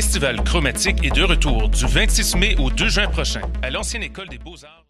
Festival Chromatique est de retour du 26 mai au 2 juin prochain à l'ancienne École des Beaux-Arts.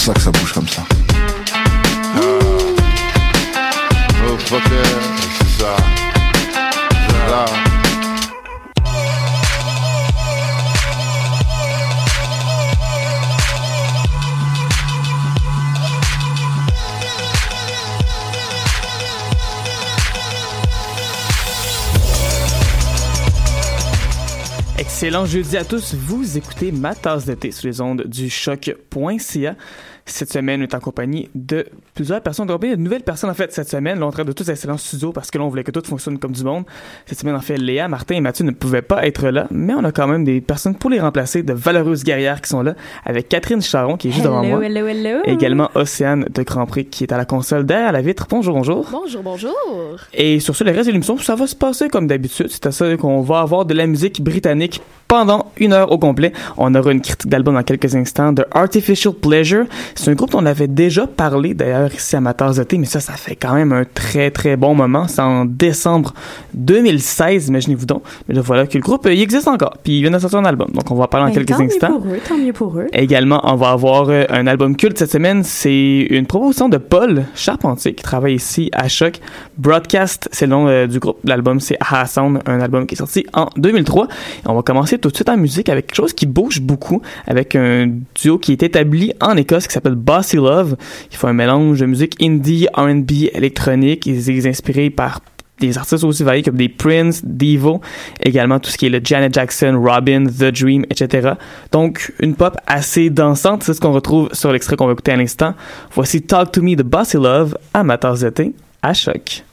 c'est pour ça que ça bouge comme ça. Oh fucker, c'est ça. C'est ça. Excellent jeudi à tous. Vous écoutez ma tasse de thé sur les ondes du choc.ca. Cette semaine, est en compagnie de plusieurs personnes. On a de nouvelles personnes, en fait, cette semaine. Là, on traite de tous excellents studio parce que là, on voulait que tout fonctionne comme du monde. Cette semaine, en fait, Léa, Martin et Mathieu ne pouvaient pas être là, mais on a quand même des personnes pour les remplacer, de valeureuses guerrières qui sont là, avec Catherine Charon, qui est juste devant moi. hello, hello. Et également Océane de Grand Prix, qui est à la console derrière la vitre. Bonjour, bonjour. Bonjour, bonjour. Et sur ce, le reste de l'émission, ça va se passer comme d'habitude. C'est à ça qu'on va avoir de la musique britannique pendant une heure au complet. On aura une critique d'album dans quelques instants de Artificial Pleasure. C'est un groupe dont on avait déjà parlé d'ailleurs ici à Matas de thé, mais ça, ça fait quand même un très très bon moment. C'est en décembre 2016, imaginez-vous donc. Mais là, voilà que le groupe, euh, il existe encore. Puis il vient de sortir un album. Donc on va en parler Ben, quelques tant instants. mieux pour eux, tant mieux pour eux. Également, on va avoir euh, un album culte cette semaine. C'est une proposition de Paul Charpentier qui travaille ici à Choc. Broadcast, c'est le nom euh, du groupe. L'album, c'est Aha Sound, un album qui est sorti en 2003. Et on va commencer tout de suite en musique avec quelque chose qui bouge beaucoup, avec un duo qui est établi en Écosse qui s'appelle Bossy Love. Il faut un mélange de musique indie, R&B, électronique. Ils sont inspirés par des artistes aussi variés comme des Prince, Devo, également tout ce qui est le Janet Jackson, Robin, The Dream, etc. Donc, une pop assez dansante, c'est ce qu'on retrouve sur l'extrait qu'on va écouter à l'instant. Voici Talk to Me de Bossy Love de thé, à choc.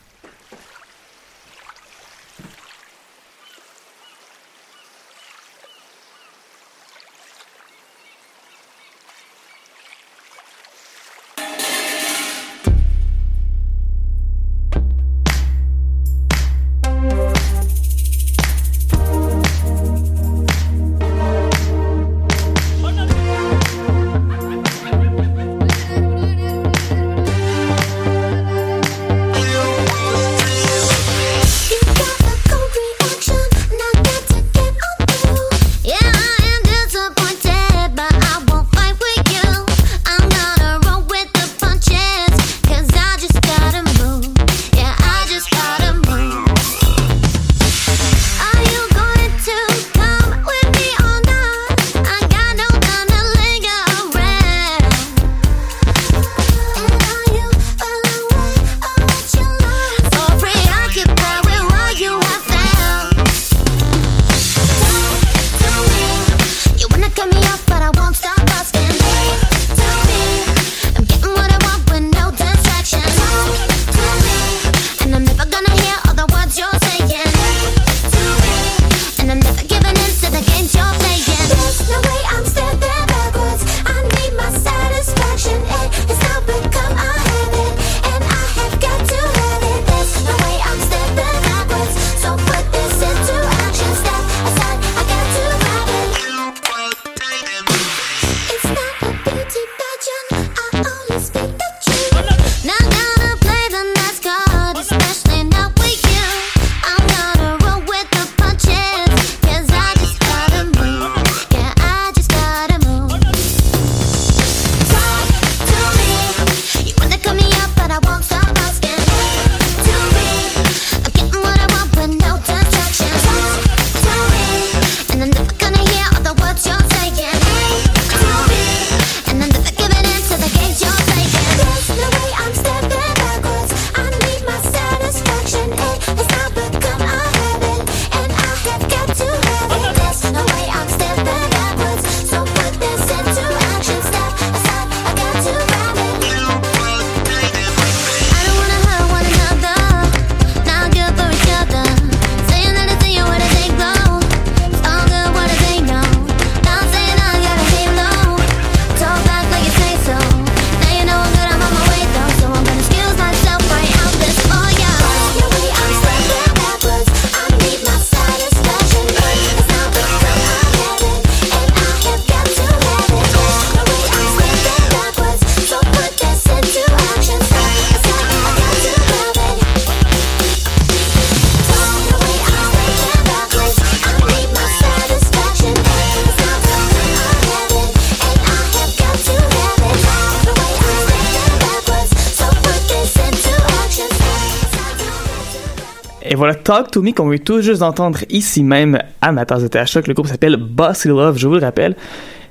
Talk to Me qu'on vient tout juste d'entendre ici même à ma tasse de à choc. Le groupe s'appelle Bossy Love, je vous le rappelle.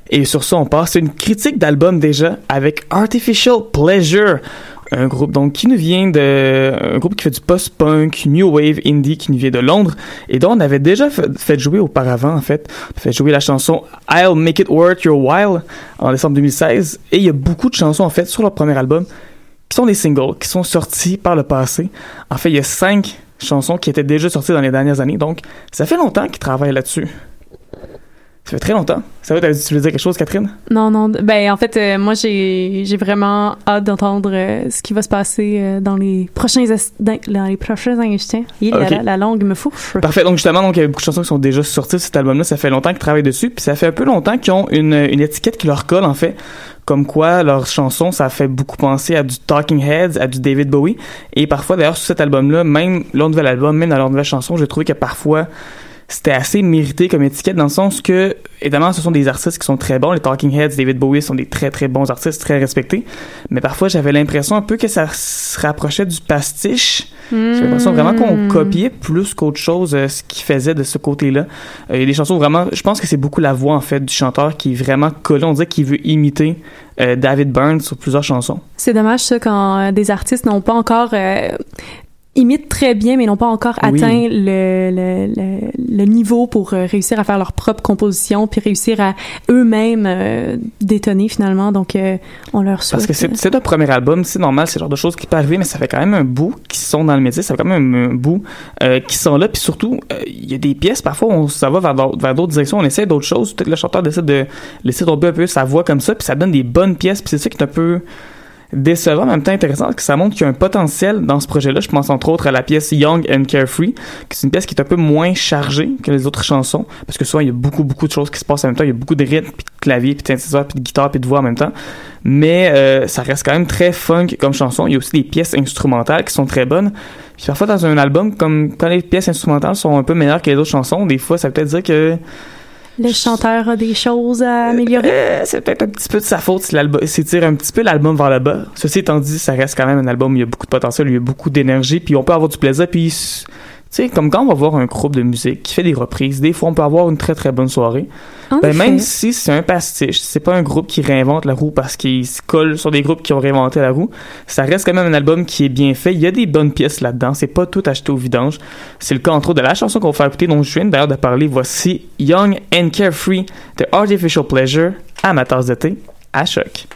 Et sur ça, on passe une critique d'album déjà avec Artificial Pleasure. Un groupe donc qui nous vient de un groupe qui fait du post-punk, new wave, indie qui nous vient de Londres et dont on avait déjà fait, jouer auparavant en fait, on fait jouer la chanson I'll Make It Worth Your While en décembre 2016 et il y a beaucoup de chansons en fait sur leur premier album qui sont des singles qui sont sortis par le passé. En fait, il y a cinq chansons qui étaient déjà sorties dans les dernières années donc ça fait longtemps qu'ils travaillent là-dessus. Ça fait très longtemps. Ça va, tu veux dire quelque chose, Catherine? Non, non. Ben, en fait, euh, moi, j'ai, j'ai vraiment hâte d'entendre euh, ce qui va se passer euh, dans les prochains, dans, les prochains. Il, Ok. la, la langue me fourche. Parfait. Donc justement, donc il y a beaucoup de chansons qui sont déjà sorties de cet album-là. Ça fait longtemps qu'ils travaillent dessus, puis ça fait un peu longtemps qu'ils ont une, une étiquette qui leur colle en fait, comme quoi leurs chansons, ça fait beaucoup penser à du Talking Heads, à du David Bowie. Et parfois, d'ailleurs, sur cet album-là, même leur nouvel album, même dans leur nouvelle chanson, j'ai trouvé que parfois c'était assez mérité comme étiquette dans le sens que évidemment ce sont des artistes qui sont très bons les Talking Heads David Bowie sont des très très bons artistes très respectés mais parfois j'avais l'impression un peu que ça se rapprochait du pastiche j'ai l'impression vraiment qu'on copiait plus qu'autre chose euh, ce qu'il faisait de ce côté-là. Euh, Il y a des chansons vraiment, je pense que c'est beaucoup la voix en fait du chanteur qui est vraiment collée. On dirait qu'il veut imiter euh, David Byrne sur plusieurs chansons. C'est dommage, ça, quand euh, des artistes n'ont pas encore... imitent très bien, mais n'ont pas encore Oui. atteint le, le, le, le niveau pour euh, réussir à faire leur propre composition, puis réussir à eux-mêmes euh, détonner finalement. Donc, euh, on leur souhaite... Parce que c'est c'est leur premier album, c'est normal, c'est le genre de choses qui peut arriver, mais ça fait quand même un bout qui sont dans le métier, ça fait quand même un, bout euh, qui sont là, puis surtout, il y a des pièces, parfois, on, ça va vers d'autres vers d'autres directions, on essaie d'autres choses, peut-être le chanteur décide de laisser tomber un peu sa voix comme ça, puis ça donne des bonnes pièces, puis c'est ça qui est un peu décevant, en même temps intéressant, parce que ça montre qu'il y a un potentiel dans ce projet-là. Je pense entre autres à la pièce Young and Carefree, qui est une pièce qui est un peu moins chargée que les autres chansons, parce que souvent il y a beaucoup beaucoup de choses qui se passent en même temps, il y a beaucoup de rythmes, puis de clavier, puis de puis de guitare, puis de voix en même temps. Mais euh, ça reste quand même très funk comme chanson. Il y a aussi des pièces instrumentales qui sont très bonnes. Puis parfois dans un album, comme quand les pièces instrumentales sont un peu meilleures que les autres chansons, des fois ça peut être dire que Le chanteur a des choses à améliorer? euh, c'est peut-être un petit peu de sa faute si l'album s'étire un petit peu l'album vers le bas. Ceci étant dit, ça reste quand même un album où il y a beaucoup de potentiel, il y a beaucoup d'énergie, puis on peut avoir du plaisir, puis sais, comme quand on va voir un groupe de musique qui fait des reprises, des fois on peut avoir une très très bonne soirée. En Ben, même si c'est un pastiche, c'est pas un groupe qui réinvente la roue parce qu'il se colle sur des groupes qui ont réinventé la roue, ça reste quand même un album qui est bien fait. Il y a des bonnes pièces là-dedans, c'est pas tout acheté au vidange. C'est le cas entre autres de la chanson qu'on va faire écouter, dont je viens d'ailleurs de parler. Voici Young and Carefree de Artificial Pleasure à ma tasse de thé à choc.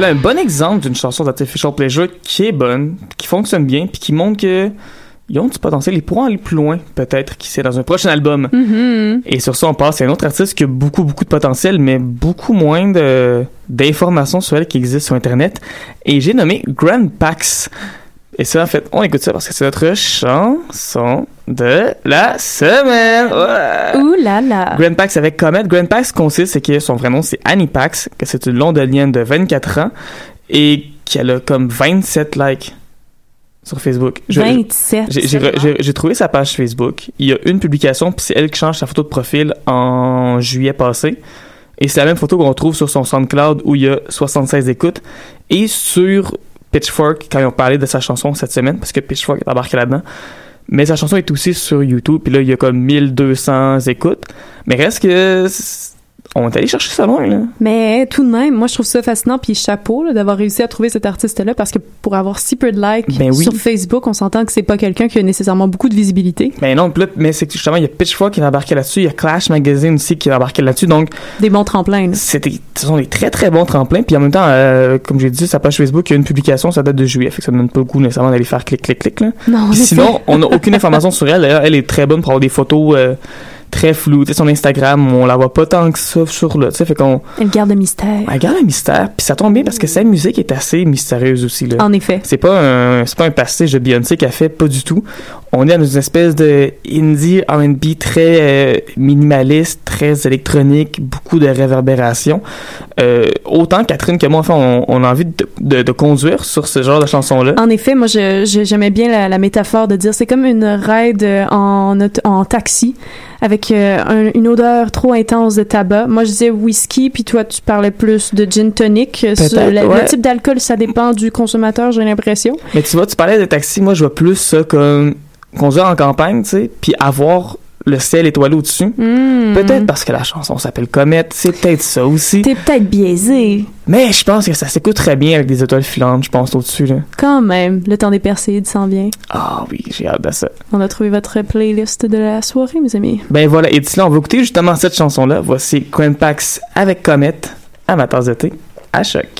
Voilà un bon exemple d'une chanson d'Artificial Pleasure qui est bonne, qui fonctionne bien, puis qui montre que ils ont du potentiel, ils pourront aller plus loin, peut-être, qui sait, dans un prochain album. Mhm. Et sur ça, on passe à un autre artiste qui a beaucoup, beaucoup de potentiel, mais beaucoup moins d'informations sur elle qui existent sur Internet. Et j'ai nommé Grand Pax. Et ça, en fait, on écoute ça parce que c'est notre chanson de la semaine. Ouais. Ouh là là. Grand Pax avec Comet. Grand Pax consiste, c'est que son vrai nom, c'est Annie Pax, que c'est une londonienne de 24 ans et qu'elle a comme 27 likes sur Facebook. Je- 27. j'ai- trouvé sa page Facebook. Il y a une publication, puis c'est elle qui change sa photo de profil en juillet passé. Et c'est la même photo qu'on trouve sur son SoundCloud où il y a 76 écoutes. Et sur Pitchfork, quand ils ont parlé de sa chanson cette semaine, parce que Pitchfork est embarqué là-dedans. Mais sa chanson est aussi sur YouTube, puis là, il y a comme 1200 écoutes. Mais reste que... On est allé chercher ça loin, là. Mais tout de même, moi je trouve ça fascinant puis chapeau d'avoir réussi à trouver cet artiste-là parce que pour avoir si peu de likes Ben oui. sur Facebook, on s'entend que c'est pas quelqu'un qui a nécessairement beaucoup de visibilité. Mais non, puis là, mais c'est que justement, il y a Pitchfork qui est embarqué là-dessus, il y a Clash Magazine aussi qui est embarqué là-dessus, donc Des bons tremplins. C'était, ce sont des très très bons tremplins. Puis en même temps, euh, comme j'ai dit, sa page Facebook, il y a une publication, ça date de juillet, fait que ça ne donne pas le goût nécessairement d'aller faire clic, clic, clic. Là. Non, sinon, on n'a aucune information sur elle. D'ailleurs, elle est très bonne pour avoir des photos euh, très floues. Tu sais, son Instagram, on la voit pas tant que ça sur là. Tu sais, fait qu'on elle garde le mystère. elle garde un mystère. Puis ça tombe bien parce que sa musique est assez mystérieuse aussi. Là. En effet. C'est pas un c'est pas un pastiche de Beyoncé qu'elle fait, pas du tout. On est dans une espèce de indie R&B très euh, minimaliste, très électronique, beaucoup de réverbération. Euh, autant Catherine que moi, enfin, on, on a envie de, de, de conduire sur ce genre de chanson-là. En effet, moi, j'aimais bien la, la métaphore de dire c'est comme une ride en, en taxi avec euh, un- une odeur trop intense de tabac. Moi, je disais whisky, puis toi, tu parlais plus de gin tonic. Euh, le, type d'alcool, ça dépend du consommateur, j'ai l'impression. Mais tu vois, tu parlais de taxi, moi je vois plus ça comme conduire en campagne, tu sais, puis avoir le ciel étoilé au-dessus. Hmm. Peut-être parce que la chanson s'appelle Comet, c'est peut-être ça aussi. T'es peut-être biaisé. Mais je pense que ça s'écoute très bien avec des étoiles filantes, je pense, au-dessus. Là. Quand même, le temps des Perséides s'en vient. Ah oui, j'ai hâte de ça. On a trouvé votre playlist de la soirée, mes amis. Ben voilà, et d'ici là, on va écouter justement cette chanson-là. Voici Grand Pax avec ma tasse de thé, à choc.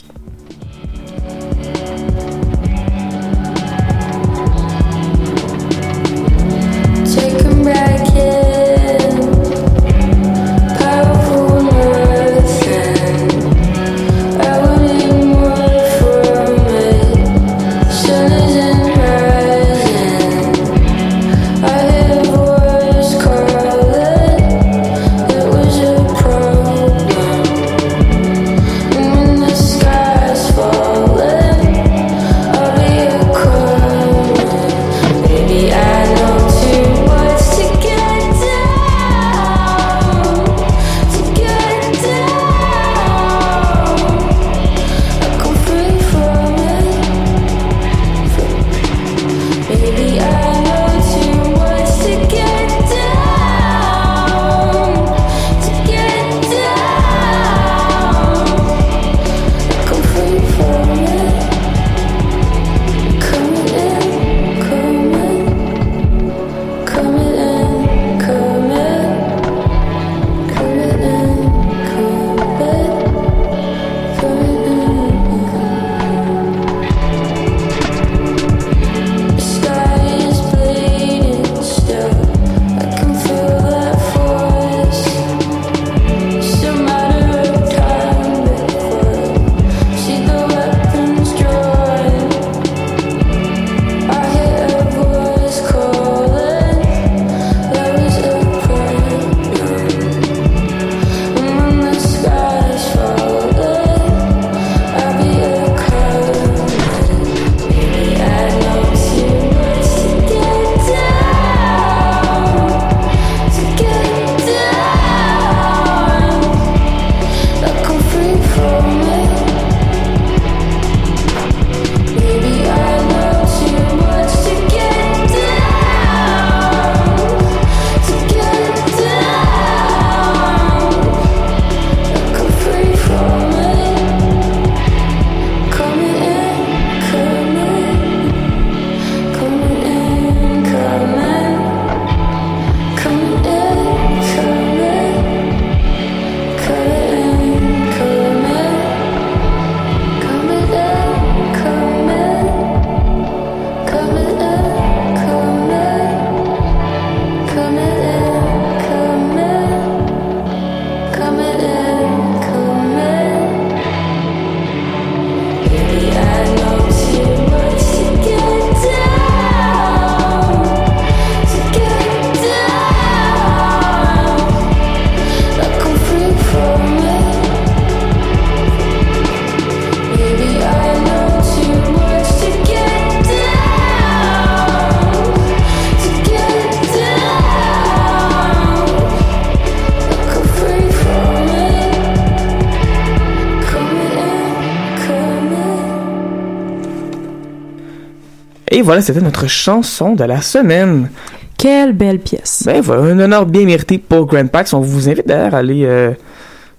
Voilà, c'était notre chanson de la semaine. Quelle belle pièce. Ben voilà, un honneur bien mérité pour Grand Pax. On vous invite d'ailleurs à aller euh,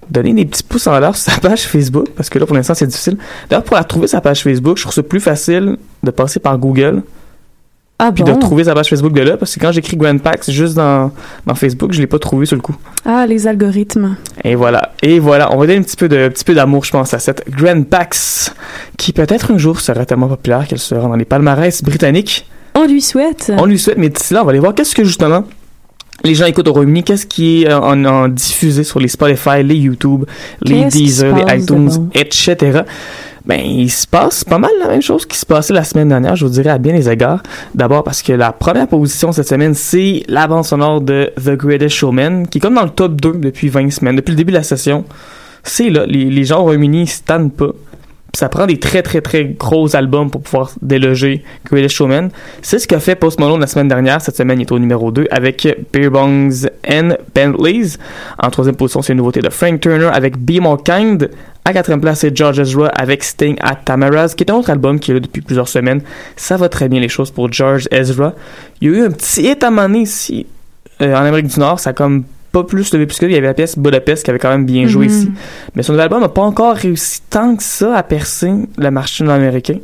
donner des petits pouces en l'air sur sa page Facebook, parce que là, pour l'instant, c'est difficile. D'ailleurs, pour la trouver, sa page Facebook, je trouve ça plus facile de passer par Google, Ah puis bon? de trouver sa page Facebook de là, parce que quand j'écris Grand Pax juste dans, dans Facebook, je l'ai pas trouvé sur le coup. Ah, les algorithmes. Et voilà, et voilà, on va donner un petit peu de, un petit peu d'amour, je pense, à cette Grand Pax, qui peut-être un jour sera tellement populaire qu'elle sera dans les palmarès britanniques. On lui souhaite. On lui souhaite, mais d'ici là, on va aller voir qu'est-ce que justement les gens écoutent au Royaume-Uni, qu'est-ce qui est euh, en, en diffusé sur les Spotify, les YouTube, les Deezer, les de iTunes, bon? etc. Ben, il se passe pas mal la même chose qui se passait la semaine dernière, je vous dirais à bien les égards. D'abord parce que la première position cette semaine, c'est la bande sonore de The Greatest Showman, qui est comme dans le top 2 depuis 20 semaines, depuis le début de la session. C'est là, les, les gens au Royaume-Uni ils se tannent pas. Ça prend des très très très gros albums pour pouvoir déloger Greatest Showman. C'est ce qu'a fait Post Malone la semaine dernière. Cette semaine, il est au numéro 2 avec Beer Bongs and Bentleys. En troisième position, c'est une nouveauté de Frank Turner avec Be More Kind. À quatrième place, c'est George Ezra avec Sting at Tamara's, qui est un autre album qui est là depuis plusieurs semaines. Ça va très bien les choses pour George Ezra. Il y a eu un petit hit à ici, euh, en Amérique du Nord. Ça a comme pas plus levé plus que il y avait la pièce Budapest qui avait quand même bien joué Mhm. ici. Mais son nouvel album n'a pas encore réussi tant que ça à percer le marché nord-américain.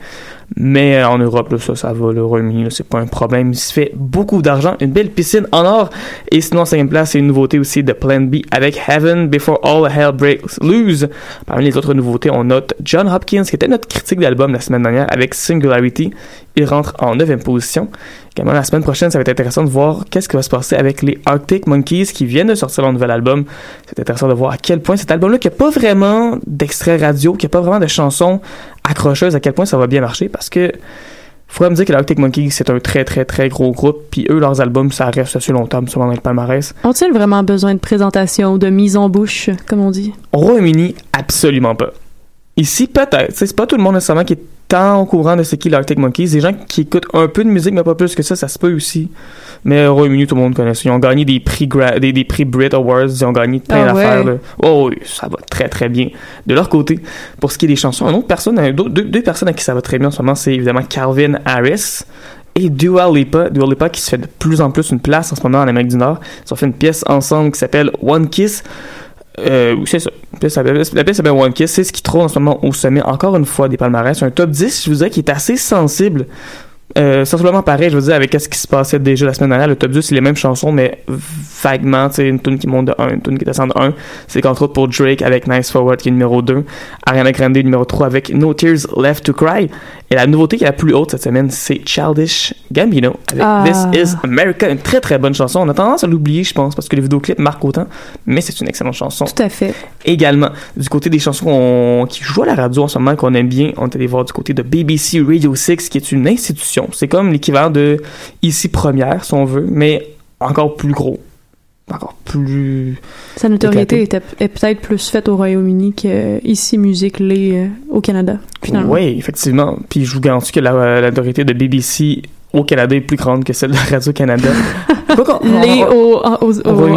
Mais euh, en Europe, là, ça, ça va, le Royaume-Uni, là, c'est pas un problème. Il se fait beaucoup d'argent, une belle piscine en or. Et sinon, en cinquième place, c'est une nouveauté aussi de Plan B avec Heaven Before All Hell Breaks Loose. Parmi les autres nouveautés, on note John Hopkins, qui était notre critique d'album la semaine dernière avec Singularity. Il rentre en neuvième position. Également, la semaine prochaine, ça va être intéressant de voir qu'est-ce qui va se passer avec les Arctic Monkeys qui viennent de sortir leur nouvel album. C'est intéressant de voir à quel point cet album-là, qui n'a pas vraiment d'extrait radio, qui n'a pas vraiment de chansons accrocheuses, à quel point ça va bien marcher parce que faudrait me dire que les Arctic Monkeys, c'est un très très très gros groupe, puis eux, leurs albums, ça reste assez longtemps, sûrement dans le palmarès. Ont-ils vraiment besoin de présentation ou de mise en bouche, comme on dit? Au Royaume-Uni, absolument pas. Ici, peut-être. C'est pas tout le monde nécessairement qui est tant au courant de ce qu'est l'Arctic Monkeys. Des gens qui écoutent un peu de musique, mais pas plus que ça, ça se peut aussi. Mais au Royaume-Uni, tout le monde connaît ça. Ils ont gagné des prix, gra- des, des prix Brit Awards, ils ont gagné plein Ah ouais. d'affaires. là. Oh oui, ça va très très bien. De leur côté, pour ce qui est des chansons, une autre personne, un- deux- deux personnes à qui ça va très bien en ce moment, c'est évidemment Calvin Harris et Dua Lipa. Dua Lipa qui se fait de plus en plus une place en ce moment en Amérique du Nord. Ils ont fait une pièce ensemble qui s'appelle One Kiss. Euh, c'est ça. La pièce s'appelle- One Kiss. C'est ce qui trône en ce moment au sommet, encore une fois, des palmarès. Un top 10, je vous dirais, qui est assez sensible. Euh, sensiblement pareil, je veux dire, avec ce qui se passait déjà la semaine dernière. Le top 10, c'est les mêmes chansons, mais vaguement, tu sais, une tune qui monte de 1, une tune qui descend de 1. C'est qu'entre autres pour Drake avec Nice Forward qui est numéro 2. Ariana Grande numéro 3 avec No Tears Left to Cry. Et la nouveauté qui est la plus haute cette semaine, c'est Childish Gambino avec Ah. This Is America. Une très très bonne chanson. On a tendance à l'oublier, je pense, parce que les vidéoclips marquent autant. Mais c'est une excellente chanson Tout à fait. également du côté des chansons qui jouent à la radio en ce moment qu'on aime bien on est allé voir du côté de BBC Radio 6 qui est une institution c'est comme l'équivalent de ici première si on veut mais encore plus gros encore plus Sa notoriété était, est peut-être plus faite au Royaume-Uni qu'ici, musique l'est euh, au Canada, finalement. oui effectivement puis je vous garantis que la, la notoriété de BBC au Canada est plus grande que celle de Radio Canada Quoi qu'on- Les au,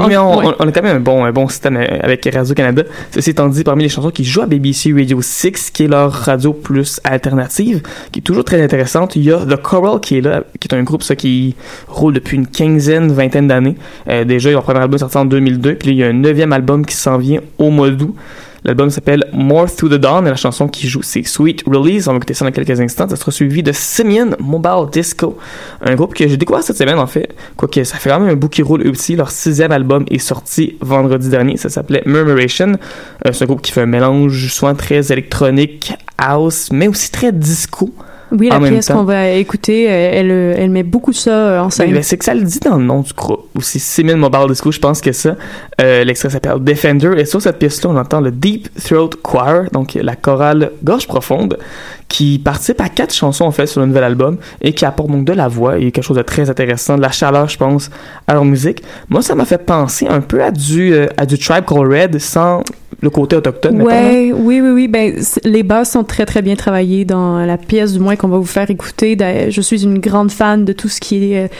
mais on, on- a quand même un bon, un bon système euh, avec Radio-Canada. Ceci étant dit, parmi les chansons qui jouent à BBC Radio 6, qui est leur radio plus alternative, qui est toujours très intéressante, il y a The Coral qui est là, qui est un groupe ça, qui roule depuis une quinzaine, vingtaine d'années. Euh, déjà, leur premier album sorti en 2002, puis il y a un neuvième album qui s'en vient au mois d'août. L'album s'appelle More Through the Dawn et la chanson qui joue c'est Sweet Release. On va écouter ça dans quelques instants. Ça sera suivi de Simeon Mobile Disco, un groupe que j'ai découvert cette semaine en fait. Quoique ça fait quand même un bout qui roule aussi. Leur sixième album est sorti vendredi dernier. Ça s'appelait Murmuration. Euh, c'est un groupe qui fait un mélange souvent très électronique, house, mais aussi très disco. Oui, la pièce qu'on va écouter, euh, elle, euh, elle met beaucoup ça euh, en scène. ben, c'est que ça le dit dans le nom du groupe. Aussi, Simeon Mobile Disco, je pense que ça. Euh, L'extrait s'appelle Defender. Et sur cette pièce-là, on entend le Deep Throat Choir, donc la chorale gorge profonde, qui participe à quatre chansons en fait sur le nouvel album et qui apporte donc de la voix et quelque chose de très intéressant, de la chaleur, je pense, à leur musique. Moi, ça m'a fait penser un peu à du, euh, à du Tribe Called Red sans le côté autochtone. là. Ouais, oui, oui, oui. Ben, les basses sont très, très bien travaillées dans la pièce, du moins qu'on va vous faire écouter. Je suis une grande fan de tout ce qui est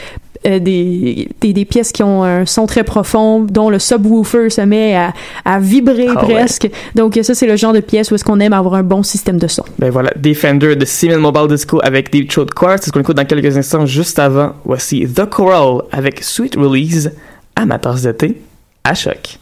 euh, des, des, des pièces qui ont un son très profond, dont le subwoofer se met à, à vibrer Ah ouais. presque. Donc ça, c'est le genre de pièce où est-ce qu'on aime avoir un bon système de son. Ben voilà, Defender de Siemens Mobile Disco avec Deep Throat Quartz, c'est ce qu'on écoute dans quelques instants juste avant. Voici The Coral avec Sweet Release à ma tasse de thé à choc.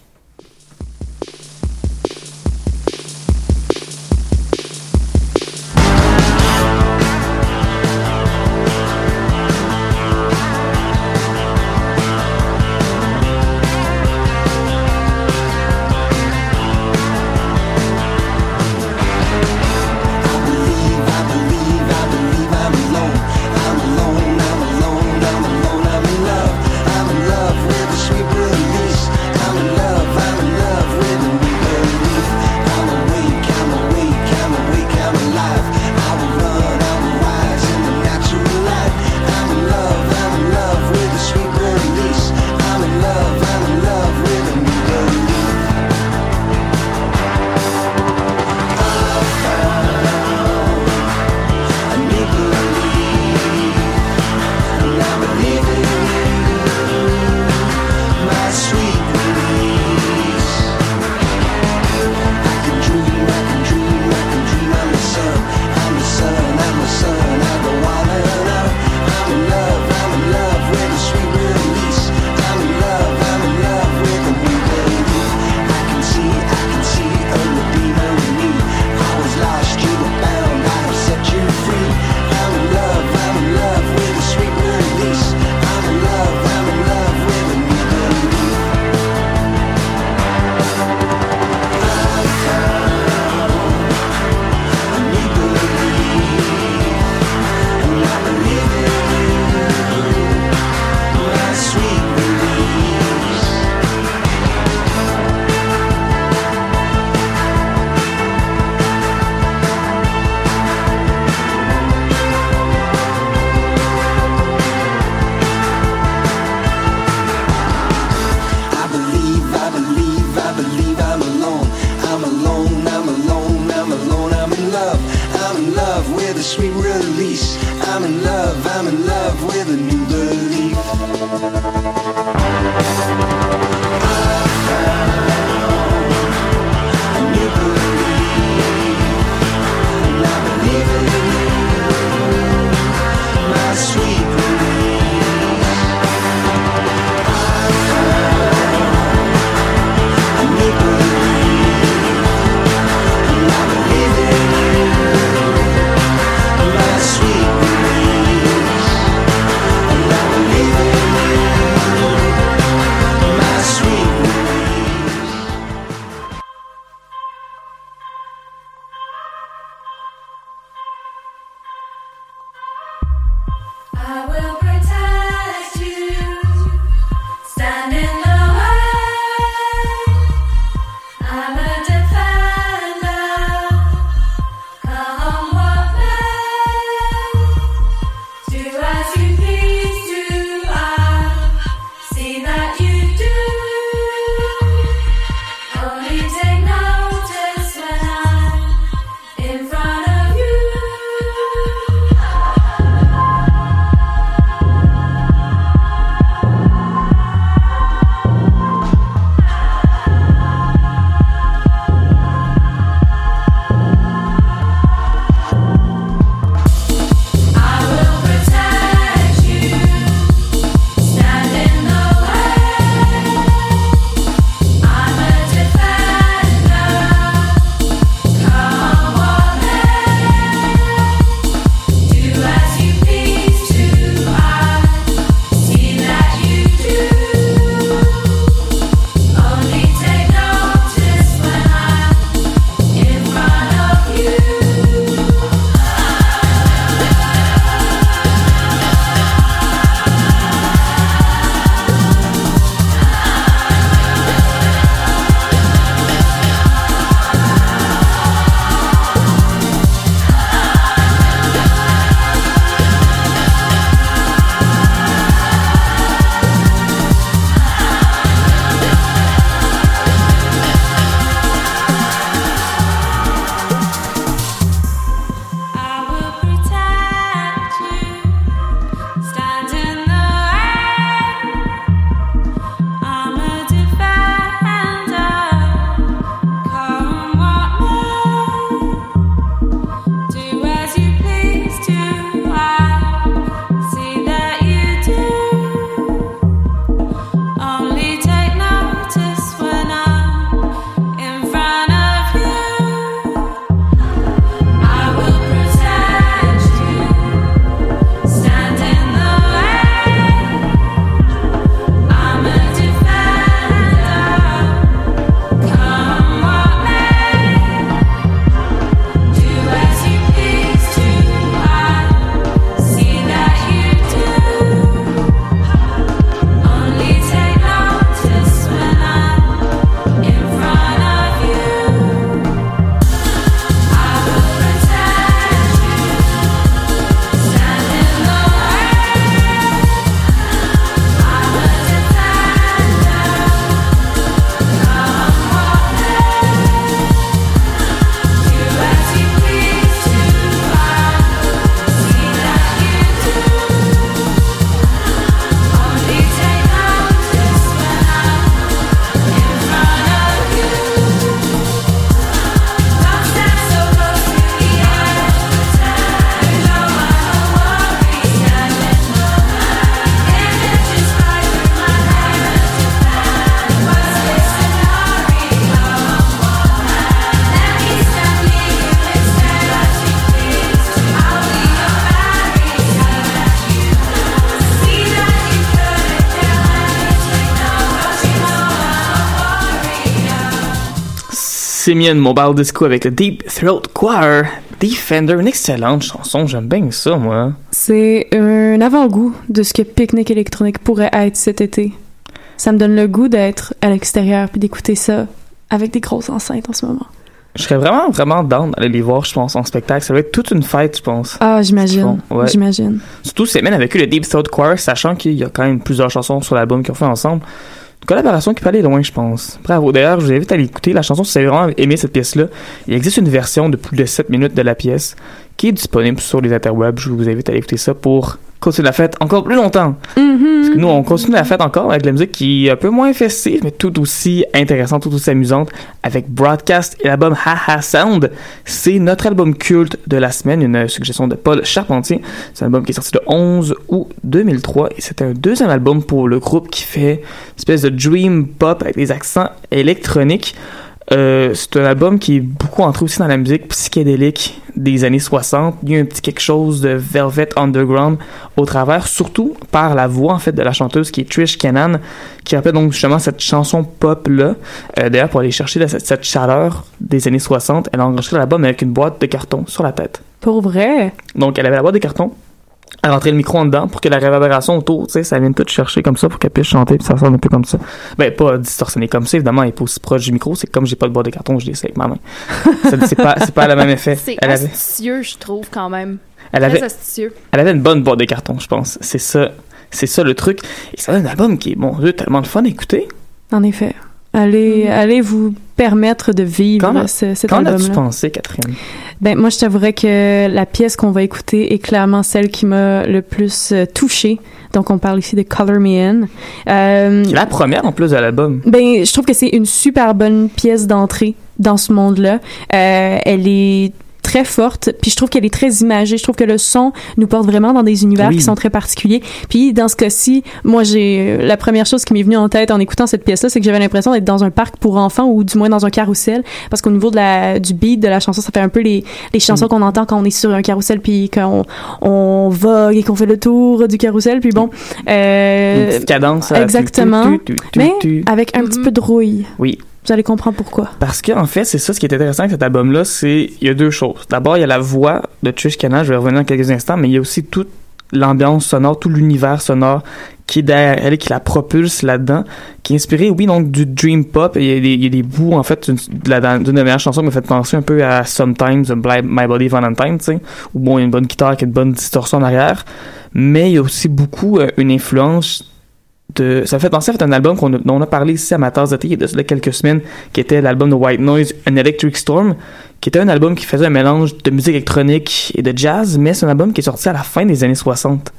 Simeon Mobile Disco avec le Deep Throat Choir. Defender, une excellente chanson, j'aime bien ça, moi. C'est un avant-goût de ce que Picnic électronique pourrait être cet été. Ça me donne le goût d'être à l'extérieur puis d'écouter ça avec des grosses enceintes en ce moment. Je serais vraiment, vraiment down d'aller les voir, je pense, en spectacle. Ça va être toute une fête, je pense. Ah, j'imagine. Ouais. J'imagine. Surtout, Simeon avec eu le Deep Throat Choir, sachant qu'il y a quand même plusieurs chansons sur l'album qu'ils ont fait ensemble. Collaboration qui peut aller loin, je pense. Bravo. D'ailleurs, je vous invite à l'écouter. La chanson, si vous avez vraiment aimé cette pièce-là, il existe une version de plus de 7 minutes de la pièce qui est disponible sur les interwebs. Je vous invite à écouter ça pour continuer la fête encore plus longtemps. Parce que nous, on continue la fête encore avec de la musique qui est un peu moins festive, mais tout aussi intéressante, tout aussi amusante, avec Broadcast et l'album Ha Ha Sound. C'est notre album culte de la semaine, une suggestion de Paul Charpentier. C'est un album qui est sorti le 11 août 2003 et c'est un deuxième album pour le groupe qui fait une espèce de dream pop avec des accents électroniques. Euh, c'est un album qui est beaucoup entré aussi dans la musique psychédélique des années 60. Il y a un petit quelque chose de Velvet Underground au travers, surtout par la voix en fait de la chanteuse qui est Trish Cannon, qui rappelle donc justement cette chanson pop là. D'ailleurs, pour aller chercher cette, cette chaleur des années 60, elle a enregistré l'album avec une boîte de carton sur la tête. Pour vrai? Donc, elle avait la boîte de carton. Elle rentrait le micro en dedans pour que la réverbération autour, tu sais, ça vienne tout chercher comme ça pour qu'elle puisse chanter puis ça sonne un peu comme ça. Ben, pas distorsionné comme ça, évidemment, elle est pas aussi proche du micro. C'est comme j'ai pas de boîte de carton, je l'ai avec ma main. C'est pas, c'est pas le même effet. C'est Elle avait, astucieux, je trouve, quand même. elle Très avait, astucieux. elle avait une bonne boîte de carton, je pense. C'est ça, c'est ça le truc. Et ça donne un album qui est, mon dieu, tellement de fun à écouter. En effet. Allez, allez vous permettre de vivre Quand- ce, cet Qu'en as-tu pensé, Catherine? Ben, moi, je t'avouerais que la pièce qu'on va écouter est clairement celle qui m'a le plus euh, touchée. Donc, on parle ici de Color Me In. Euh, C'est la première en plus de l'album. ben, je trouve que c'est une super bonne pièce d'entrée dans ce monde-là. Euh, elle est très forte, puis je trouve qu'elle est très imagée. Je trouve que le son nous porte vraiment dans des univers Oui. qui sont très particuliers. Puis dans ce cas-ci, moi j'ai la première chose qui m'est venue en tête en écoutant cette pièce-là, c'est que j'avais l'impression d'être dans un parc pour enfants ou du moins dans un carrousel, parce qu'au niveau de la du beat de la chanson, ça fait un peu les les chansons qu'on entend quand on est sur un carrousel puis qu'on on vogue et qu'on fait le tour du carrousel. Puis bon, euh, Une petite cadence. à- exactement. tu- tu- tu- tu- mais avec un petit peu de rouille. Oui. Vous allez comprendre pourquoi. Parce que en fait, c'est ça ce qui est intéressant avec cet album-là, c'est il y a deux choses. D'abord, il y a la voix de Trish Cannon, je vais revenir dans quelques instants, mais il y a aussi toute l'ambiance sonore, tout l'univers sonore qui est derrière elle, qui la propulse là-dedans, qui est inspiré, oui, donc du dream pop. Il y a des, il y a des bouts, en fait, d'une de meilleures chansons qui m'a fait penser un peu à Sometimes, My Body Valentine, tu sais, où bon, il y a une bonne guitare avec une bonne distorsion en arrière. Mais il y a aussi beaucoup euh, une influence de, ça me fait penser à un album qu'on dont on a parlé ici à ma tasse de thé il y a quelques semaines, qui était l'album de White Noise, An Electric Storm, qui était un album qui faisait un mélange de musique électronique et de jazz, mais c'est un album qui est sorti à la fin des années 60.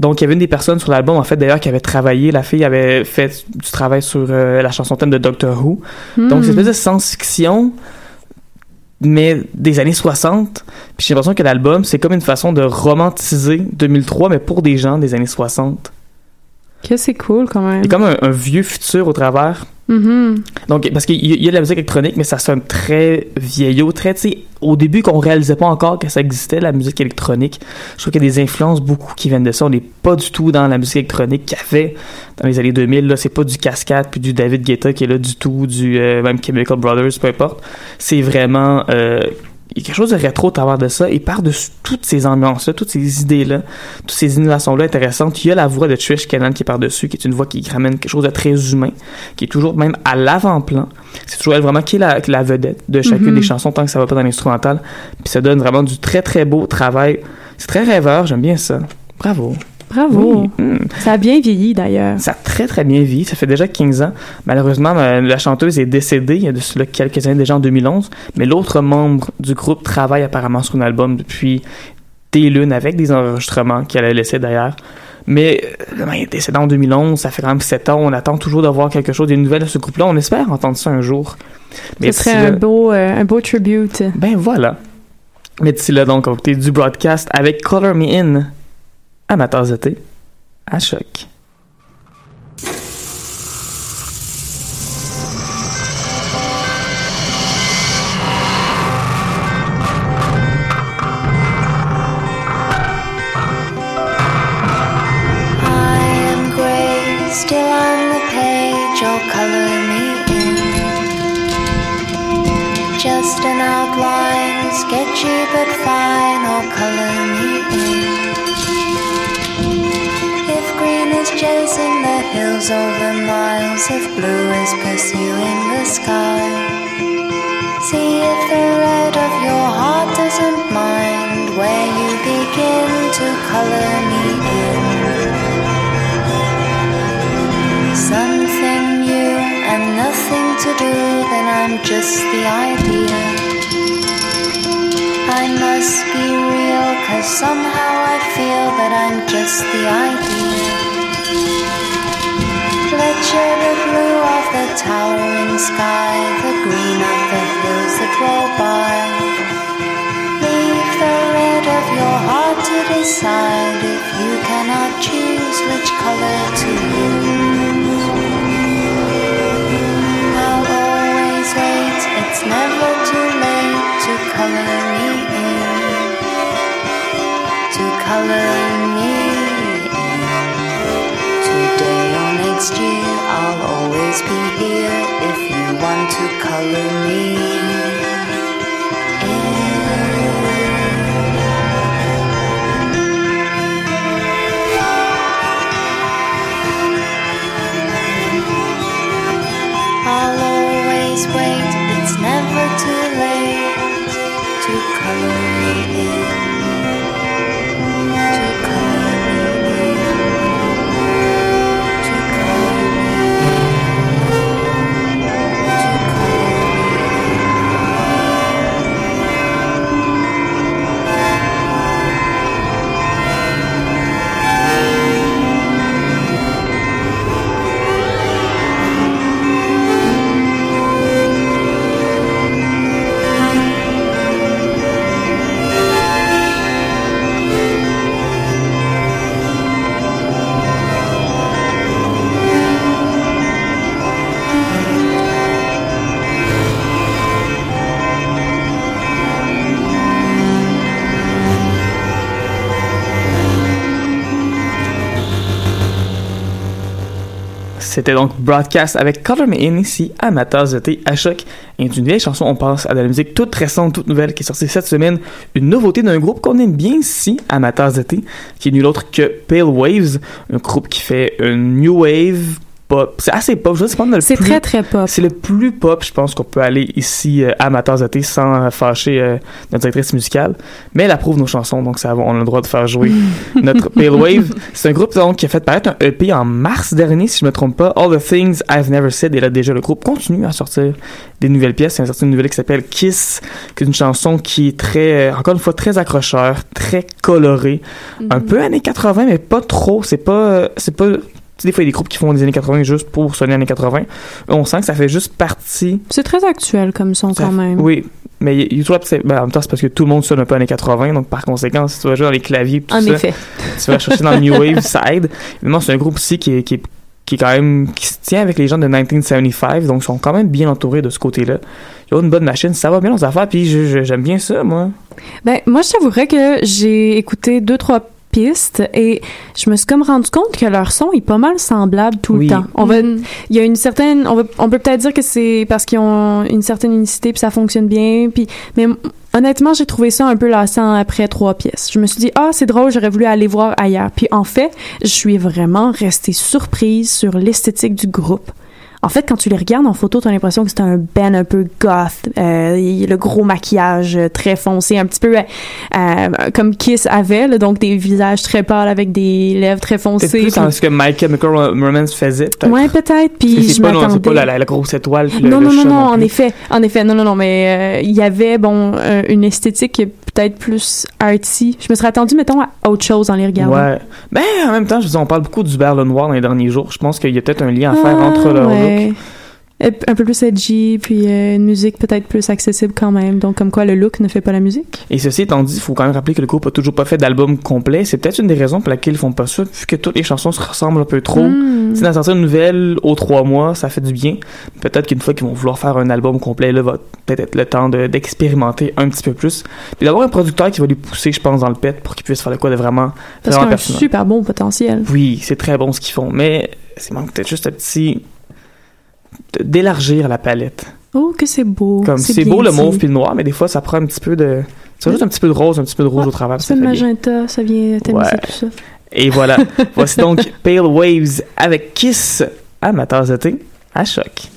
Donc, il y avait une des personnes sur l'album, en fait, d'ailleurs, qui avait travaillé, la fille avait fait du travail sur euh, la chanson thème de Doctor Who. Donc, c'est une espèce de science-fiction, mais des années 60. Puis j'ai l'impression que l'album, c'est comme une façon de romantiser 2003, mais pour des gens des années 60. Que c'est cool quand même. Il y a comme un, un vieux futur au travers. Mhm. Donc, parce qu'il y, y a de la musique électronique, mais ça sonne très vieillot, très, tu au début qu'on réalisait pas encore que ça existait, la musique électronique. Je trouve qu'il y a des influences beaucoup qui viennent de ça. On n'est pas du tout dans la musique électronique qu'il y avait dans les années 2000. Là, c'est pas du Cascade puis du David Guetta qui est là du tout, du euh, même Chemical Brothers, peu importe. C'est vraiment... euh, il y a quelque chose de rétro au travers de ça et par-dessus toutes ces ambiances-là, toutes ces idées-là, toutes ces innovations-là intéressantes, il y a la voix de Trish Cannon qui est par-dessus, qui est une voix qui ramène quelque chose de très humain, qui est toujours même à l'avant-plan. C'est toujours elle vraiment qui est la, vedette de chacune Mhm. des chansons tant que ça va pas dans l'instrumental. Puis ça donne vraiment du très très beau travail. C'est très rêveur, j'aime bien ça. Bravo. Bravo. Oui. Ça a bien vieilli d'ailleurs. Ça a très très bien vieilli. Ça fait déjà 15 ans. Malheureusement, ma- la chanteuse est décédée il y a de cela quelques années déjà en 2011. Mais l'autre membre du groupe travaille apparemment sur un album depuis des lunes avec des enregistrements qu'elle a laissés d'ailleurs. Mais euh, ben, il est décédé en 2011. Ça fait quand même 7 ans. On attend toujours de voir quelque chose, des nouvelles de ce groupe-là. On espère entendre ça un jour. Ce serait un beau, euh, un beau tribute. ben voilà. Mais d'ici là, donc, on va écouter du broadcast avec Color Me In tasse de thé à choc. Hills over miles, of blue is pursuing the sky, see if the red of your heart doesn't mind where you begin to color me in. Something new and nothing to do, then I'm just the idea. I must be real, cause somehow I feel that I'm just the idea. Let's the blue of the towering sky, the green of the hills that roll by. Leave the red of your heart to decide if you cannot choose which color to use. I'll always wait, it's never too late to color me in. To color next year, I'll always be here if you want to color me C'était donc Broadcast avec Color Me In ici à ma de thé à. Et d'une vieille chanson, on passe à de la musique toute récente, toute nouvelle qui est sortie cette semaine. Une nouveauté d'un groupe qu'on aime bien ici à ma tasse de thé, qui est nul autre que Pale Waves, un groupe qui fait une new wave pop. C'est assez pop, je sais pas le C'est très, très pop. C'est le plus pop, je pense, qu'on peut aller ici euh, de thé sans euh, fâcher euh, notre directrice musicale. Mais elle approuve nos chansons, donc ça on a le droit de faire jouer notre Pale Wave. C'est un groupe donc, qui a fait paraître un EP en mars dernier, si je me trompe pas. All the Things I've Never Said. Et là, déjà, le groupe continue à sortir des nouvelles pièces. Il y a sorti une nouvelle qui s'appelle Kiss, qui est une chanson qui est très, euh, encore une fois, très accrocheur, très colorée. Un peu années 80, mais pas trop. C'est pas, c'est sais, des fois, il y a des groupes qui font des années 80 juste pour sonner années 80. Eux, On sent que ça fait juste partie C'est très actuel comme son ça quand même. Oui, mais YouTube, c'est- ben, en même temps, c'est parce que tout le monde sonne un peu années 80, donc par conséquent, si tu vas jouer dans les claviers, tout En ça, effet. tu vas chercher dans le New Wave, ça aide. Évidemment, c'est un groupe aussi qui est, qui est, qui est quand même, qui se tient avec les gens de 1975, donc ils sont quand même bien entourés de ce côté-là. Ils ont une bonne machine, ça va bien leurs affaires, puis j'aime bien ça, moi. Ben, moi, je t'avouerais que j'ai écouté deux, trois pistes et je me suis comme rendu compte que leur son est pas mal semblable tout Oui. le temps. On va, Mhm. il y a une certaine, on, va, on peut peut-être dire que c'est parce qu'ils ont une certaine unicité puis ça fonctionne bien. Puis, mais honnêtement, j'ai trouvé ça un peu lassant après trois pièces. Je me suis dit ah c'est drôle, j'aurais voulu aller voir ailleurs. Puis en fait, je suis vraiment restée surprise sur l'esthétique du groupe. En fait, quand tu les regardes en photo, t'as l'impression que c'est un band un peu goth, euh, le gros maquillage euh, très foncé, un petit peu euh, euh, comme Kiss avait, là, donc des visages très pâles avec des lèvres très foncées. plus dans ce que My Chemical Romance faisait, peut-être. Ouais, peut-être. Puis c'est je pas, non, c'est m'attendais. pas la, la- la grosse étoile. le- non, le non, non, non, en plus. effet, en effet, non, non, non, mais euh, il y avait bon une esthétique peut-être plus artsy. Je me serais attendue, mettons, à autre chose en les regardant. Ouais. Ben, en même temps, je vous en parle beaucoup du Berlin Noir dans les derniers jours. Je pense qu'il y a peut-être un lien à faire Ah, entre leur ouais. look. Un peu plus edgy, puis euh, une musique peut-être plus accessible quand même. Donc, comme quoi le look ne fait pas la musique. Et ceci étant dit, il faut quand même rappeler que le groupe a toujours pas fait d'album complet. C'est peut-être une des raisons pour laquelle ils font pas ça, vu que toutes les chansons se ressemblent un peu trop. Mm. Si d'en sortir une nouvelle aux trois mois, ça fait du bien. Peut-être qu'une fois qu'ils vont vouloir faire un album complet, là, va peut-être être le temps de- d'expérimenter un petit peu plus. Puis d'avoir un producteur qui va lui pousser, je pense, dans le pet pour qu'il puisse faire de quoi de vraiment, Parce vraiment a un super bon potentiel. Oui, c'est très bon ce qu'ils font, mais c'est manque peut-être juste un petit... d'élargir la palette. Oh, que c'est beau. Comme c'est beau le dit. mauve puis le noir, mais des fois ça prend un petit peu de. Ça juste un petit peu de rose, un petit peu de rouge Ah, au travers. C'est le magenta, ça vient tamiser Ouais. tout ça. Et voilà. Voici donc Pale Waves avec Kiss à ma tasse de thé à choc.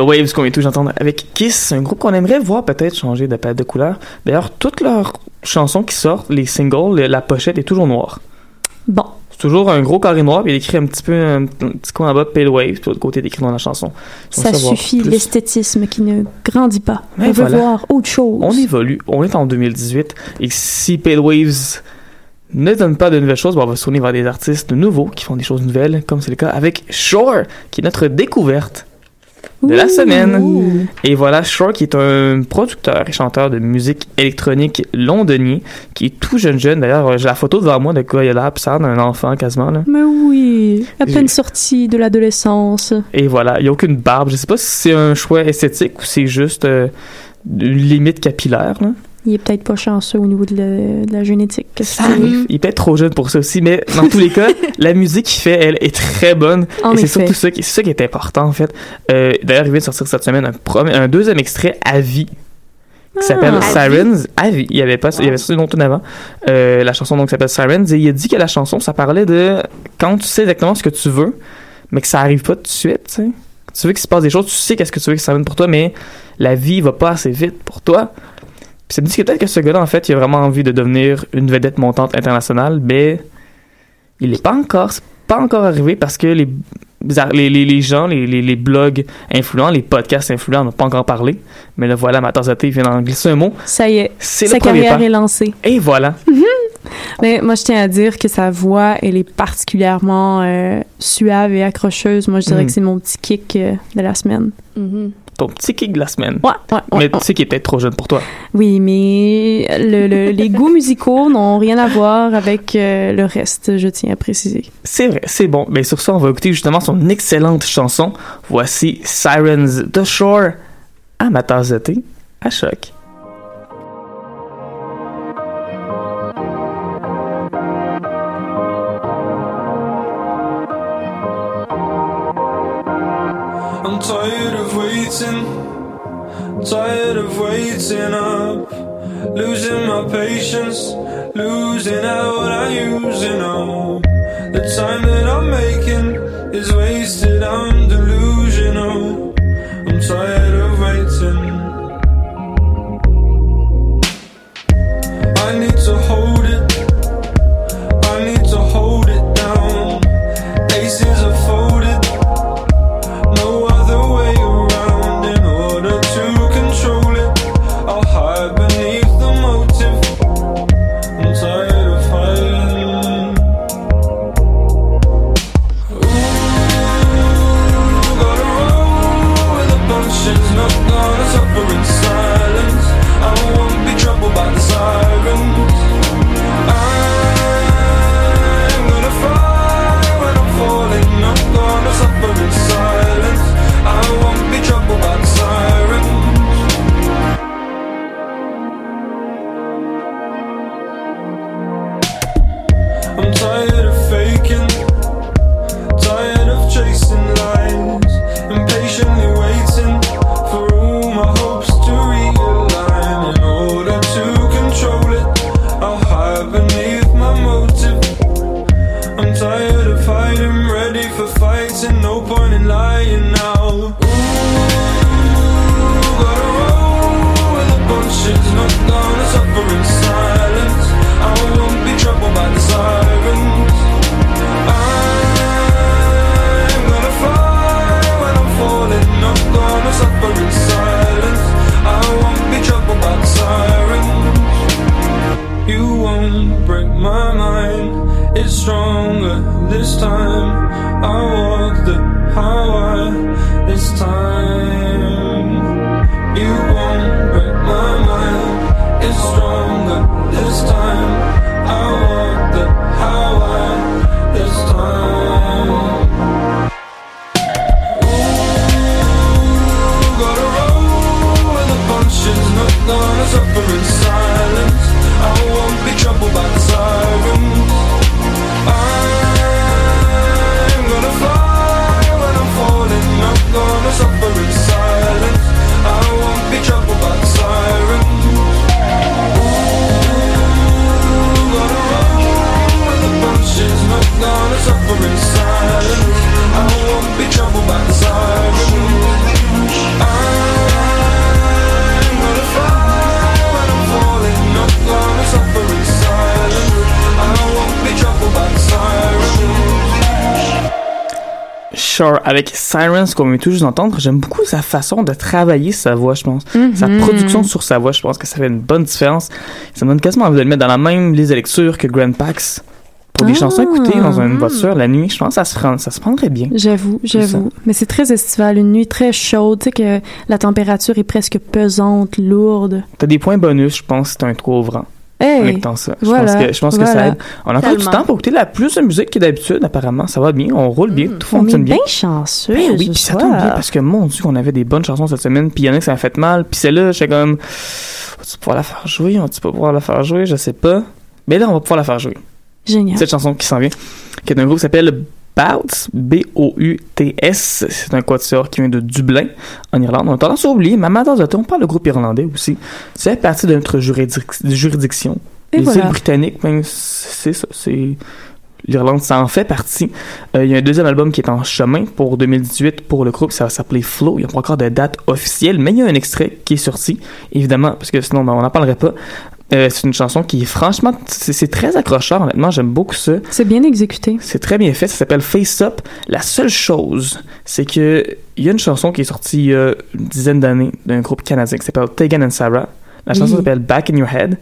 Waves qu'on vient tous d'entendre avec Kiss, un groupe qu'on aimerait voir peut-être changer de palette de couleur. D'ailleurs, toutes leurs chansons qui sortent, les singles, la pochette est toujours noire. Bon. C'est toujours un gros carré noir, puis il est écrit un petit peu un, petit coin en bas Pale Waves, puis l'autre côté il est écrit dans la chanson. Ça suffit, l'esthétisme qui ne grandit pas. On veut voir autre chose. On évolue, on est en 2018, et si Pale Waves ne donne pas de nouvelles choses, bon, on va se tourner vers des artistes nouveaux qui font des choses nouvelles, comme c'est le cas avec Shore, qui est notre découverte de la Ouh. semaine. Et voilà, Shore qui est un producteur et chanteur de musique électronique londonien, qui est tout jeune jeune. D'ailleurs, euh, j'ai la photo devant moi de quoi il a l'air, ça d'un enfant quasiment. Là. Mais oui, à peine sorti de l'adolescence. Et voilà, il n'y a aucune barbe. Je sais pas si c'est un choix esthétique ou c'est juste euh, une limite capillaire. Là. Il est peut-être pas chanceux au niveau de la, de la génétique. Ça arrive. Il est peut-être trop jeune pour ça aussi, mais dans tous les cas, la musique qu'il fait, elle, est très bonne. En et c'est surtout ça qui, c'est ça qui est important, en fait. Euh, D'ailleurs, il vient de sortir cette semaine un, deuxième extrait à vie qui s'appelle Ah. Sirens. À vie. Il y avait pas, il y avait sorti longtemps avant. Euh, la chanson donc s'appelle Sirens et il a dit que la chanson, ça parlait de quand tu sais exactement ce que tu veux, mais que ça arrive pas tout de suite, tu sais. Tu veux qu'il se passe des choses, tu sais qu'est-ce que tu veux que ça vienne pour toi, mais la vie va pas assez vite pour toi. Puis ça me dit que peut-être que ce gars-là, en fait, il a vraiment envie de devenir une vedette montante internationale, mais il n'est pas encore, c'est pas encore arrivé parce que les, les, les, les gens, les, les, les blogs influents, les podcasts influents n'ont pas encore parlé. Mais là, voilà, ma thé vient d'en glisser un mot. Ça y est, sa le carrière pas. est lancée. Et voilà. Mais moi, je tiens à dire que sa voix, elle est particulièrement euh, suave et accrocheuse. Moi, je dirais Mhm. que c'est mon petit kick euh, de la semaine. Mhm. Ton petit kick de la semaine. Ouais, ouais, ouais, Mais tu sais qu'il peut-être trop jeune pour toi. Oui, mais le- le- les goûts musicaux n'ont rien à voir avec euh, le reste, je tiens à préciser. C'est vrai, c'est bon. Mais sur ça, on va écouter justement son excellente chanson. Voici Sirens The Shore à ma tasse de thé à choc. Tired of waiting up, losing my patience, losing out what I use, you know. The time that I'm making is wasted, I'm delusional. I'm tired fighting, no point in lying now. Ooh, gotta roll with the punches, not gonna suffer in silence. I won't be troubled by the sirens. I'm gonna fly when I'm falling, not gonna suffer in silence. I won't be troubled by the sirens. You won't break my mind. It's stronger this time. I walk the Shore avec Sirens qu'on vient tout juste d'entendre. J'aime beaucoup sa façon de travailler sa voix, je pense. Mhm. Sa production sur sa voix, je pense que ça fait une bonne différence. Ça me donne quasiment envie de le mettre dans la même liste de lecture que Grand Pax. Pour des Ah. chansons écoutées dans une voiture la nuit, je pense que ça se, prend- ça se prendrait bien. J'avoue, j'avoue. Mais c'est très estival, une nuit très chaude, tu sais que la température est presque pesante, lourde. T'as des points bonus, je pense, si t'as un trou ouvrant. En Hey, écoutant ça. Je voilà, pense que, je pense que ça aide. On a encore du temps pour écouter la plus de musique que d'habitude, apparemment. Ça va bien, on roule bien, tout on est fonctionne bien. bien chanceux. Ben oui, puis ça tombe bien parce que mon dieu qu'on avait des bonnes chansons cette semaine, puis il y en a que ça m'a fait mal, puis celle-là, j'étais comme va-tu pouvoir la faire jouer, on va-tu pas pouvoir la faire jouer, je sais pas. Mais là, on va pouvoir la faire jouer. Génial. Cette chanson qui s'en vient, qui est d'un groupe qui s'appelle Bouts, B-O-U-T-S. C'est un quatuor qui vient de Dublin, en Irlande. On a tendance à oublier, mais à on parle de groupe irlandais aussi. C'est partie de notre juridic- juridiction. Et Les voilà. îles britanniques, ben, c'est ça, c'est... L'Irlande, ça en fait partie. Euh, Il y a un deuxième album qui est en chemin pour 2018 pour le groupe, ça va s'appeler Flow. Il n'y a pas encore de date officielle, mais il y a un extrait qui est sorti, évidemment, parce que sinon ben, on n'en parlerait pas. Euh, c'est une chanson qui, franchement, c'est très accrocheur, honnêtement, j'aime beaucoup ça. C'est bien exécuté. C'est très bien fait, ça s'appelle Face Up. La seule chose, c'est que il y a une chanson qui est sortie il y a une dizaine d'années d'un groupe canadien qui s'appelle Tegan and Sarah. La chanson Oui. s'appelle Back in Your Head.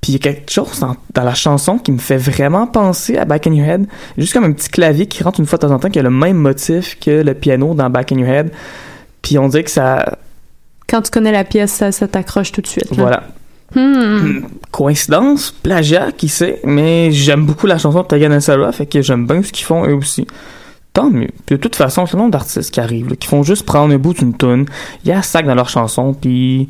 Puis il y a quelque chose dans, dans la chanson qui me fait vraiment penser à Back in Your Head. Juste comme un petit clavier qui rentre une fois de temps en temps, qui a le même motif que le piano dans Back in Your Head. Puis on dirait que ça... Quand tu connais la pièce, ça, ça t'accroche tout de suite. là. Voilà. Hmm. Coïncidence, plagiat, qui sait, mais j'aime beaucoup la chanson de Tegan et Sarah, fait que j'aime bien ce qu'ils font eux aussi. Tant mieux. Puis de toute façon, c'est le nombre d'artistes qui arrivent, là, qui font juste prendre un bout d'une tune, il y a un sac dans leur chanson, puis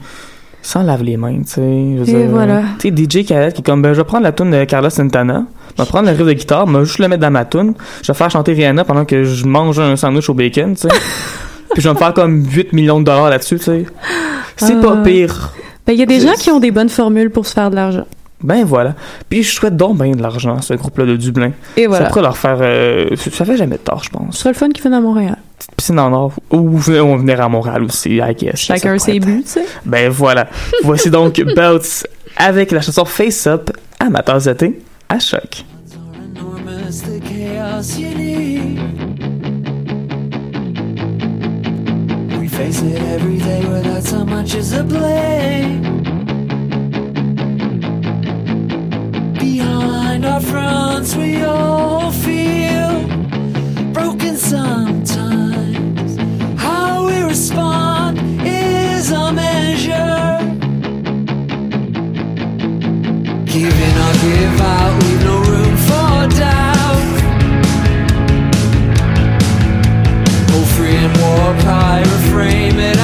sans lave les mains, tu sais. Et dire, voilà. Tu sais, DJ Khaled qui est comme, ben, je vais prendre la tune de Carlos Santana, je vais prendre le riff de guitare, je vais juste le mettre dans ma tune, je vais faire chanter Rihanna pendant que je mange un sandwich au bacon, tu sais. puis je vais me faire comme 8 millions de dollars là-dessus, tu sais. C'est pas Ah. pire. Ben, il y a des gens qui ont des bonnes formules pour se faire de l'argent. Ben voilà. Puis je souhaite donc bien de l'argent à ce groupe-là de Dublin. Et voilà. Ça pourrait leur faire... euh, ça fait jamais de tort, je Ce pense. serait le fun qu'ils viennent à Montréal. Petite piscine en or. Ou on venir à Montréal aussi, I guess. Chacun ses buts, tu sais. Ben voilà. Voici donc Bouts avec la chanson Face Up à ma tasse de thé à choc. It every day without so much as a blame. Behind our fronts, we all feel broken sometimes. How we respond is a measure. Giving or give out, leave no room for doubt. Hold free and war cry, reframe it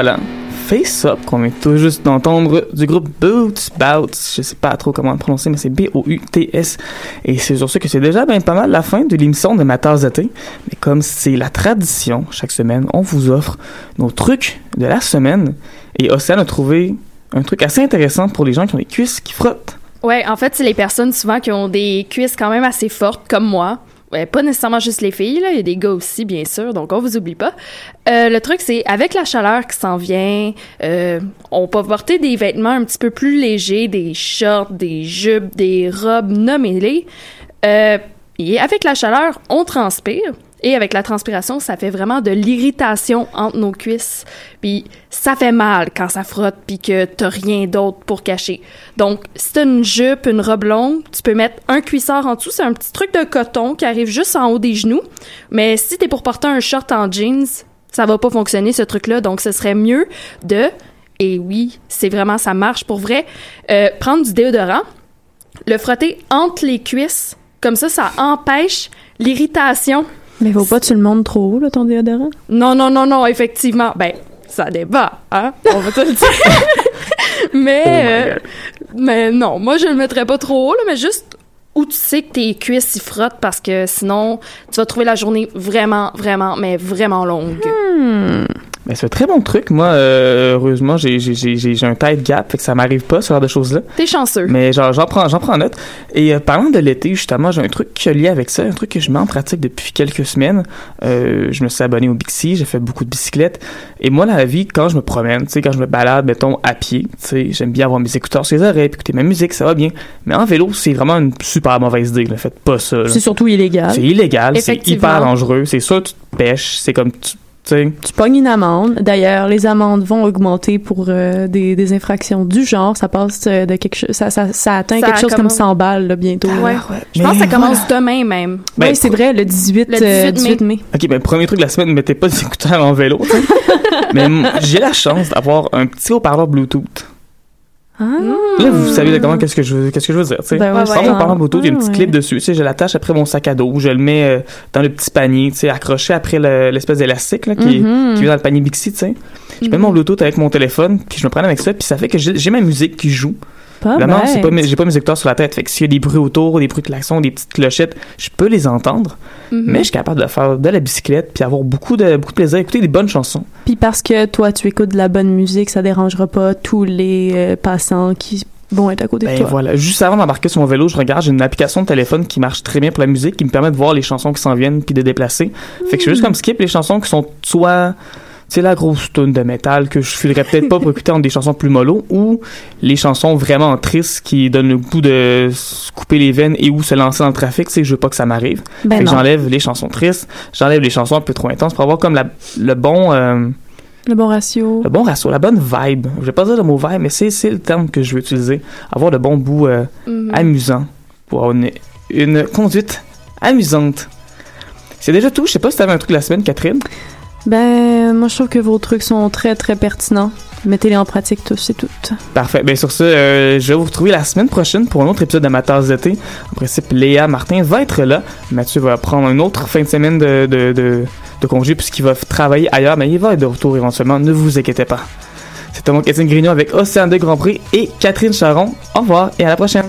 Voilà. Face Up, qu'on vient tout juste d'entendre du groupe Boots, Bouts, je sais pas trop comment le prononcer, mais c'est B-O-U-T-S. Et c'est sur ce que c'est déjà ben pas mal la fin de l'émission de ma tasse de thé. Mais comme c'est la tradition, chaque semaine, on vous offre nos trucs de la semaine. Et Océane a trouvé un truc assez intéressant pour les gens qui ont des cuisses qui frottent. Ouais, en fait, c'est les personnes souvent qui ont des cuisses quand même assez fortes, comme moi. Ouais, pas nécessairement juste les filles, là. Il y a des gars aussi, bien sûr, donc on vous oublie pas. Euh, le truc, c'est avec la chaleur qui s'en vient, euh, on peut porter des vêtements un petit peu plus légers, des shorts, des jupes, des robes, nommez-les. Euh, et avec la chaleur, on transpire. Et avec la transpiration, ça fait vraiment de l'irritation entre nos cuisses. Puis ça fait mal quand ça frotte puis que t'as rien d'autre pour cacher. Donc, si t'as une jupe, une robe longue, tu peux mettre un cuissard en dessous. C'est un petit truc de coton qui arrive juste en haut des genoux. Mais si t'es pour porter un short en jeans, ça va pas fonctionner ce truc-là. Donc, ce serait mieux de, et oui, c'est vraiment, ça marche pour vrai, euh, prendre du déodorant, le frotter entre les cuisses. Comme ça, ça empêche l'irritation. Mais faut pas que tu le montes trop haut, là, ton déodorant? Non, non, non, non, effectivement. Ben, ça débat, hein? On va te le dire. mais, euh, mais non, moi, je le mettrais pas trop haut, là, mais juste où tu sais que tes cuisses s'y frottent parce que sinon, tu vas trouver la journée vraiment, vraiment, mais vraiment longue. C'est un très bon truc. Moi, euh, heureusement, j'ai, j'ai, j'ai, j'ai un tight gap, fait que ça m'arrive pas, ce genre de choses-là. T'es chanceux. Mais genre, j'en prends, j'en prends note. Et euh, parlant de l'été, justement, j'ai un truc qui est lié avec ça, un truc que je mets en pratique depuis quelques semaines. Euh, je me suis abonné au Bixi, j'ai fait beaucoup de bicyclette. Et moi, dans la vie, quand je me promène, tu sais, quand je me balade, mettons, à pied, tu sais, j'aime bien avoir mes écouteurs sur les oreilles, puis écouter ma musique, ça va bien. Mais en vélo, c'est vraiment une super mauvaise idée, là. Faites pas ça, là. C'est surtout illégal. C'est illégal, c'est hyper dangereux. C'est sûr, tu te pêches, c'est comme, tu tu pognes une amende. D'ailleurs, les amendes vont augmenter pour euh, des, des infractions du genre. Ça passe euh, de quelque chose, ça, ça, ça atteint Ça quelque chose comme commence- 100 balles là, bientôt. Ouais. là. Je pense que ça commence demain même. Ben, oui, c'est vrai, le 18, Le euh, 18 18 mai. Ok, ben premier truc de la semaine, ne mettez pas des écouteurs en vélo. tu sais. Mais j'ai la chance d'avoir un petit haut-parleur Bluetooth. Ah. Là, vous savez exactement qu'est-ce que je veux, qu'est-ce que je veux dire. Ben ouais, ouais. mon haut-parleur Bluetooth, il y a une petite Ouais. clip dessus. Je l'attache après mon sac à dos, je le mets euh, dans le petit panier, accroché après le- l'espèce d'élastique là, qui, est- Mhm. qui est dans le panier Bixi, sais. Je mets mon Bluetooth avec mon téléphone, puis je me prends avec ça, puis ça fait que j'ai ma musique qui joue. Pas bête. c'est pas mes- j'ai pas mes écouteurs sur la tête, fait que s'il y a des bruits autour, des bruits de klaxon, des petites clochettes, je peux les entendre, Mhm. mais je suis capable de faire de la bicyclette puis avoir beaucoup de beaucoup de plaisir, écouter des bonnes chansons. Puis parce que toi, tu écoutes de la bonne musique, ça dérangera pas tous les euh, passants qui vont être à côté de Ben toi. voilà, juste avant d'embarquer sur mon vélo, je regarde, j'ai une application de téléphone qui marche très bien pour la musique, qui me permet de voir les chansons qui s'en viennent puis de déplacer. Fait que je fais juste comme skip les chansons qui sont soit sais la grosse tune de métal que je filerais peut-être pas pour écouter entre des chansons plus mollo ou les chansons vraiment tristes qui donnent le goût de se couper les veines et ou se lancer dans le trafic, sais, je veux pas que ça m'arrive. Ben j'enlève les chansons tristes, j'enlève les chansons un peu trop intenses pour avoir comme la, le bon euh, Le bon ratio. le bon ratio, la bonne vibe. Je vais pas dire le mot vibe, mais c'est c'est le terme que je veux utiliser. Avoir le bon bout euh, Mhm. amusant pour avoir une, une conduite amusante. C'est déjà tout. Je sais pas si t'avais un truc la semaine, Catherine. Ben, moi, je trouve que vos trucs sont très, très pertinents. Mettez-les en pratique tous, c'est tout. Parfait. Bien, sur ce, euh, je vais vous retrouver la semaine prochaine pour un autre épisode d'Amateurs d'été. En principe, Léa Martin va être là. Mathieu va prendre une autre fin de semaine de, de, de, de congé puisqu'il va travailler ailleurs, mais il va être de retour éventuellement. Ne vous inquiétez pas. C'était mon Catherine Grignon avec Océane de Grand Prix et Catherine Charon. Au revoir et à la prochaine.